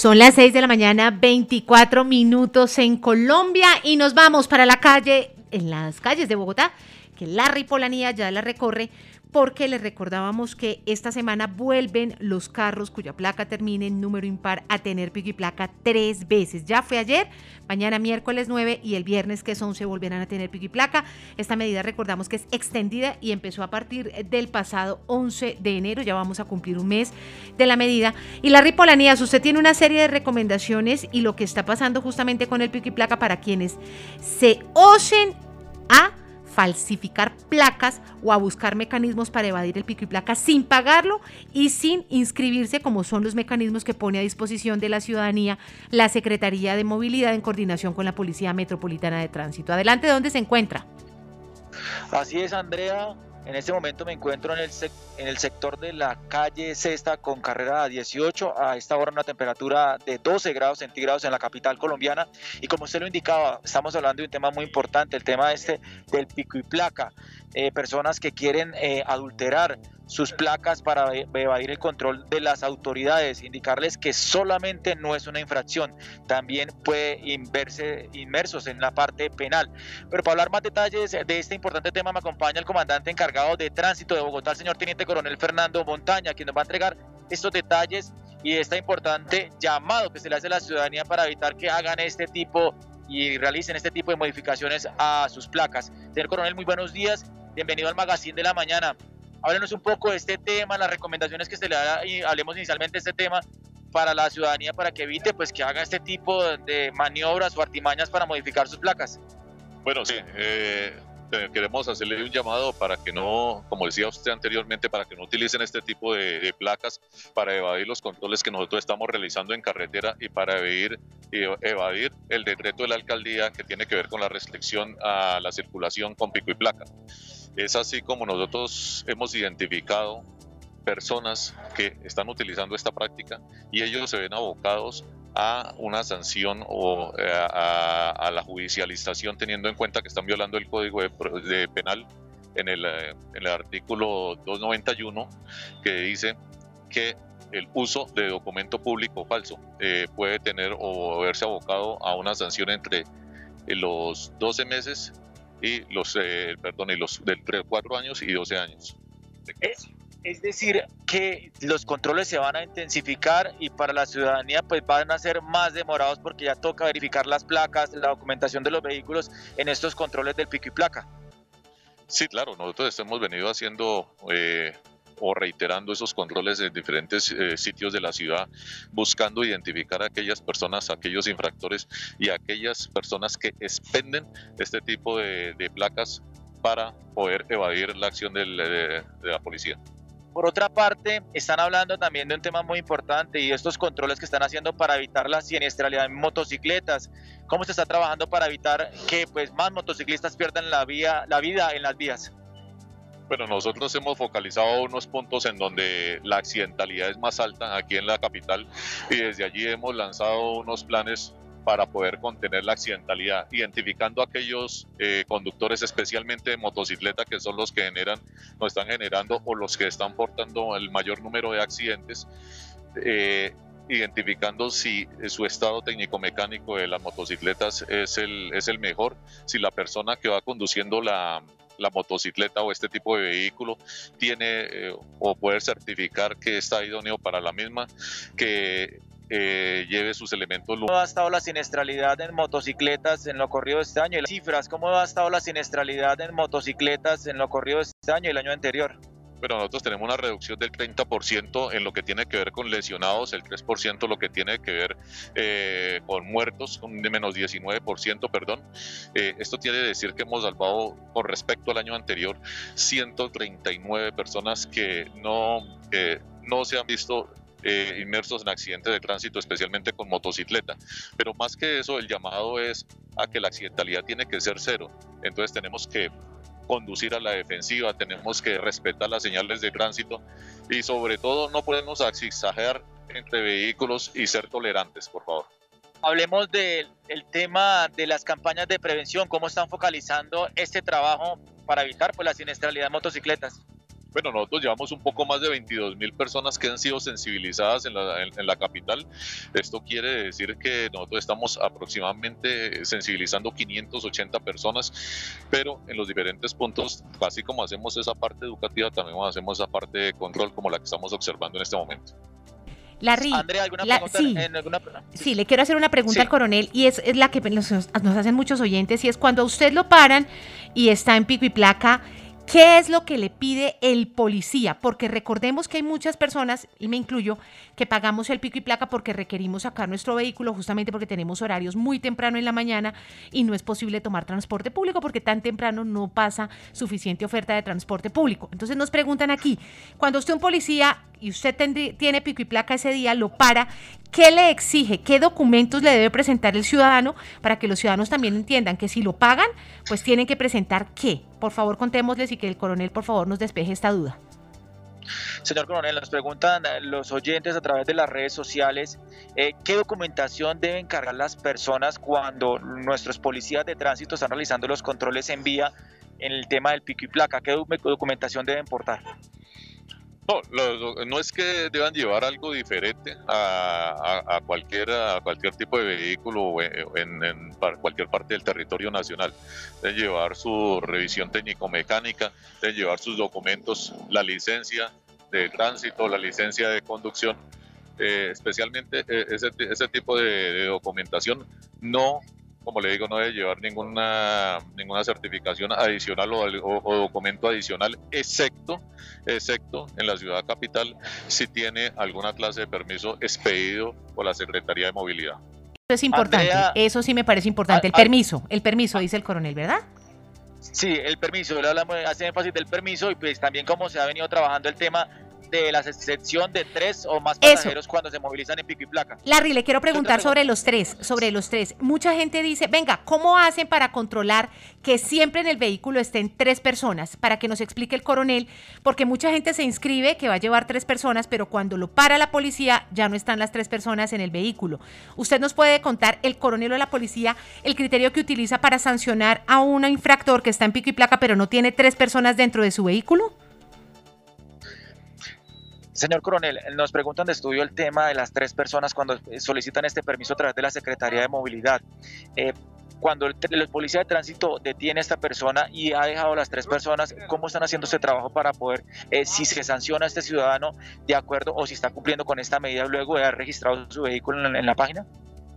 Son las 6 de la mañana, 24 minutos en Colombia y nos vamos para la calle, en las calles de Bogotá, que Larry Polanía ya la recorre porque les recordábamos que esta semana vuelven los carros cuya placa termine en número impar a tener pico y placa tres veces. Ya fue ayer, mañana miércoles 9 y el viernes que es 11 volverán a tener pico y placa. Esta medida recordamos que es extendida y empezó a partir del pasado 11 de enero, ya vamos a cumplir un mes de la medida. Y la Ripolanías, usted tiene una serie de recomendaciones y lo que está pasando justamente con el pico y placa para quienes se osen a falsificar placas o a buscar mecanismos para evadir el pico y placa sin pagarlo y sin inscribirse, como son los mecanismos que pone a disposición de la ciudadanía la Secretaría de Movilidad en coordinación con la Policía Metropolitana de Tránsito. Adelante, ¿dónde se encuentra? Así es, Andrea. En este momento me encuentro en el, en el sector de la calle Cesta con carrera 18. A esta hora una temperatura de 12 grados centígrados en la capital colombiana. Y como usted lo indicaba, estamos hablando de un tema muy importante, el tema este del pico y placa. Eh, personas que quieren eh, adulterar sus placas para evadir el control de las autoridades, indicarles que solamente no es una infracción, también puede inverse, inmersos en la parte penal. Pero para hablar más detalles de este importante tema me acompaña el comandante encargado de tránsito de Bogotá, el señor Teniente Coronel Fernando Montaña, quien nos va a entregar estos detalles y este importante llamado que se le hace a la ciudadanía para evitar que hagan este tipo y realicen este tipo de modificaciones a sus placas. Señor Coronel, muy buenos días. Bienvenido al Magazine de la Mañana. Háblenos un poco de este tema, las recomendaciones que se le da y hablemos inicialmente de este tema para la ciudadanía para que evite pues que haga este tipo de maniobras o artimañas para modificar sus placas. Bueno, sí, eh, queremos hacerle un llamado para que no, como decía usted anteriormente, para que no utilicen este tipo de, placas para evadir los controles que nosotros estamos realizando en carretera y para evadir, evadir el decreto de la alcaldía que tiene que ver con la restricción a la circulación con pico y placa. Es así como nosotros hemos identificado personas que están utilizando esta práctica y ellos se ven abocados a una sanción o eh, a, la judicialización teniendo en cuenta que están violando el código de, penal en el, eh, artículo 291 que dice que el uso de documento público falso eh, puede tener o verse abocado a una sanción entre los 12 meses y los, perdón, y los del 4 años y 12 años. Es, decir, que los controles se van a intensificar y para la ciudadanía pues van a ser más demorados porque ya toca verificar las placas, la documentación de los vehículos en estos controles del pico y placa. Sí, claro, nosotros hemos venido haciendo eh, o reiterando esos controles en diferentes eh, sitios de la ciudad, buscando identificar a aquellas personas, aquellos infractores y aquellas personas que expenden este tipo de, placas para poder evadir la acción de la policía. Por otra parte, están hablando también de un tema muy importante y estos controles que están haciendo para evitar la siniestralidad en motocicletas. ¿Cómo se está trabajando para evitar que pues, más motociclistas pierdan la, vía, la vida en las vías? Bueno, nosotros hemos focalizado unos puntos en donde la accidentalidad es más alta aquí en la capital y desde allí hemos lanzado unos planes para poder contener la accidentalidad, identificando aquellos eh, conductores, especialmente de motocicleta, que son los que generan, nos están generando o los que están portando el mayor número de accidentes. Eh, identificando si su estado técnico-mecánico de las motocicletas es el, es el mejor, si la persona que va conduciendo la, la motocicleta o este tipo de vehículo tiene eh, o poder certificar que está idóneo para la misma, que eh, lleve sus elementos. ¿Cómo ha estado la siniestralidad en motocicletas en lo corrido de este año? Y las cifras, ¿cómo ha estado la siniestralidad en motocicletas en lo corrido de este año y el año anterior? pero nosotros tenemos una reducción del 30% en lo que tiene que ver con lesionados, el 3% lo que tiene que ver eh, con muertos, un de menos 19%, perdón. Eh, esto quiere decir que hemos salvado con respecto al año anterior 139 personas que no, no se han visto eh, inmersos en accidentes de tránsito, especialmente con motocicleta. Pero más que eso, el llamado es a que la accidentalidad tiene que ser cero. Entonces tenemos que conducir a la defensiva, tenemos que respetar las señales de tránsito y sobre todo no podemos exagerar entre vehículos y ser tolerantes, por favor. Hablemos del tema de las campañas de prevención, cómo están focalizando este trabajo para evitar pues, la siniestralidad de motocicletas. Bueno, nosotros llevamos un poco más de 22 mil personas que han sido sensibilizadas en la, en, la, capital. Esto quiere decir que nosotros estamos aproximadamente sensibilizando 580 personas, pero en los diferentes puntos, así como hacemos esa parte educativa, también hacemos esa parte de control como la que estamos observando en este momento. Larry, Andrea, ¿alguna pregunta? Sí, alguna... sí, le quiero hacer una pregunta al coronel y es, es la que nos, nos, hacen muchos oyentes y es cuando usted lo paran y está en pico y placa, ¿Qué es lo que le pide el policía? Porque recordemos que hay muchas personas, y me incluyo, que pagamos el pico y placa porque requerimos sacar nuestro vehículo justamente porque tenemos horarios muy temprano en la mañana y no es posible tomar transporte público porque tan temprano no pasa suficiente oferta de transporte público. Entonces nos preguntan aquí, cuando usted un policía y usted tiene pico y placa ese día, lo para, ¿qué le exige? ¿Qué documentos le debe presentar el ciudadano para que los ciudadanos también entiendan que si lo pagan, pues tienen que presentar qué? Por favor, contémosles y que el coronel, por favor, nos despeje esta duda. Señor coronel, nos preguntan los oyentes a través de las redes sociales eh, qué documentación deben cargar las personas cuando nuestros policías de tránsito están realizando los controles en vía en el tema del pico y placa. ¿Qué documentación deben portar? No, no es que deban llevar algo diferente a, cualquier, a cualquier tipo de vehículo en, en, cualquier parte del territorio nacional. Deben llevar su revisión técnico-mecánica, deben llevar sus documentos, la licencia de tránsito, la licencia de conducción. Eh, especialmente eh, ese, ese, tipo de documentación no como le digo, no debe llevar ninguna, ninguna certificación adicional o, documento adicional, excepto, excepto en la ciudad capital si tiene alguna clase de permiso expedido por la Secretaría de Movilidad. Eso es importante, eso sí me parece importante. El permiso, el permiso, dice el coronel, ¿verdad? Sí, el permiso, le hablamos, hace énfasis del permiso y pues también como se ha venido trabajando el tema de la excepción de tres o más pasajeros cuando se movilizan en pico y placa. Larry, le quiero preguntar sobre los tres, sobre los tres. Mucha gente dice, venga, ¿cómo hacen para controlar que siempre en el vehículo estén tres personas? Para que nos explique el coronel, porque mucha gente se inscribe que va a llevar tres personas, pero cuando lo para la policía ya no están las tres personas en el vehículo. ¿Usted nos puede contar, el coronel o la policía, el criterio que utiliza para sancionar a un infractor que está en pico y placa, pero no tiene tres personas dentro de su vehículo? Señor coronel, nos preguntan de estudio el tema de las tres personas cuando solicitan este permiso a través de la Secretaría de Movilidad. Eh, cuando el, policía de tránsito detiene a esta persona y ha dejado a las tres personas, ¿cómo están haciendo ese trabajo para poder, eh, si se sanciona a este ciudadano de acuerdo o si está cumpliendo con esta medida luego de haber registrado su vehículo en la página?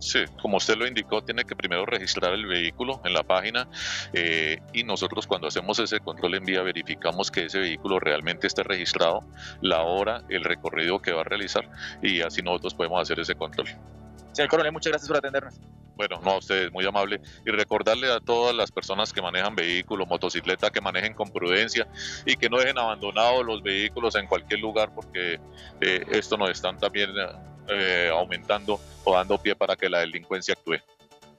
Sí, como usted lo indicó, tiene que primero registrar el vehículo en la página eh, y nosotros cuando hacemos ese control en vía verificamos que ese vehículo realmente esté registrado, la hora, el recorrido que va a realizar y así nosotros podemos hacer ese control. Señor coronel, muchas gracias por atendernos. Bueno, no a ustedes, muy amable. Y recordarle a todas las personas que manejan vehículos, motocicleta, que manejen con prudencia y que no dejen abandonados los vehículos en cualquier lugar porque eh, esto nos están también eh, aumentando o dando pie para que la delincuencia actúe.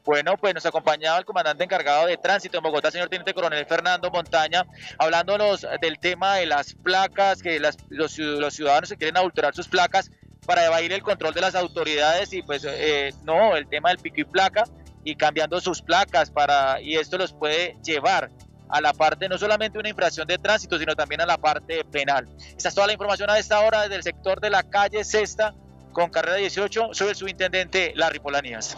Bueno, pues nos acompañaba el comandante encargado de tránsito en Bogotá, señor Teniente Coronel Fernando Montaña, hablándonos del tema de las placas, que los, ciudadanos se quieren adulterar sus placas para evadir el control de las autoridades y pues eh, no, el tema del pico y placa y cambiando sus placas para y esto los puede llevar a la parte no solamente una infracción de tránsito, sino también a la parte penal. Esta es toda la información a esta hora desde el sector de la calle Sexta con carrera 18. Soy el subintendente Larry Polanías.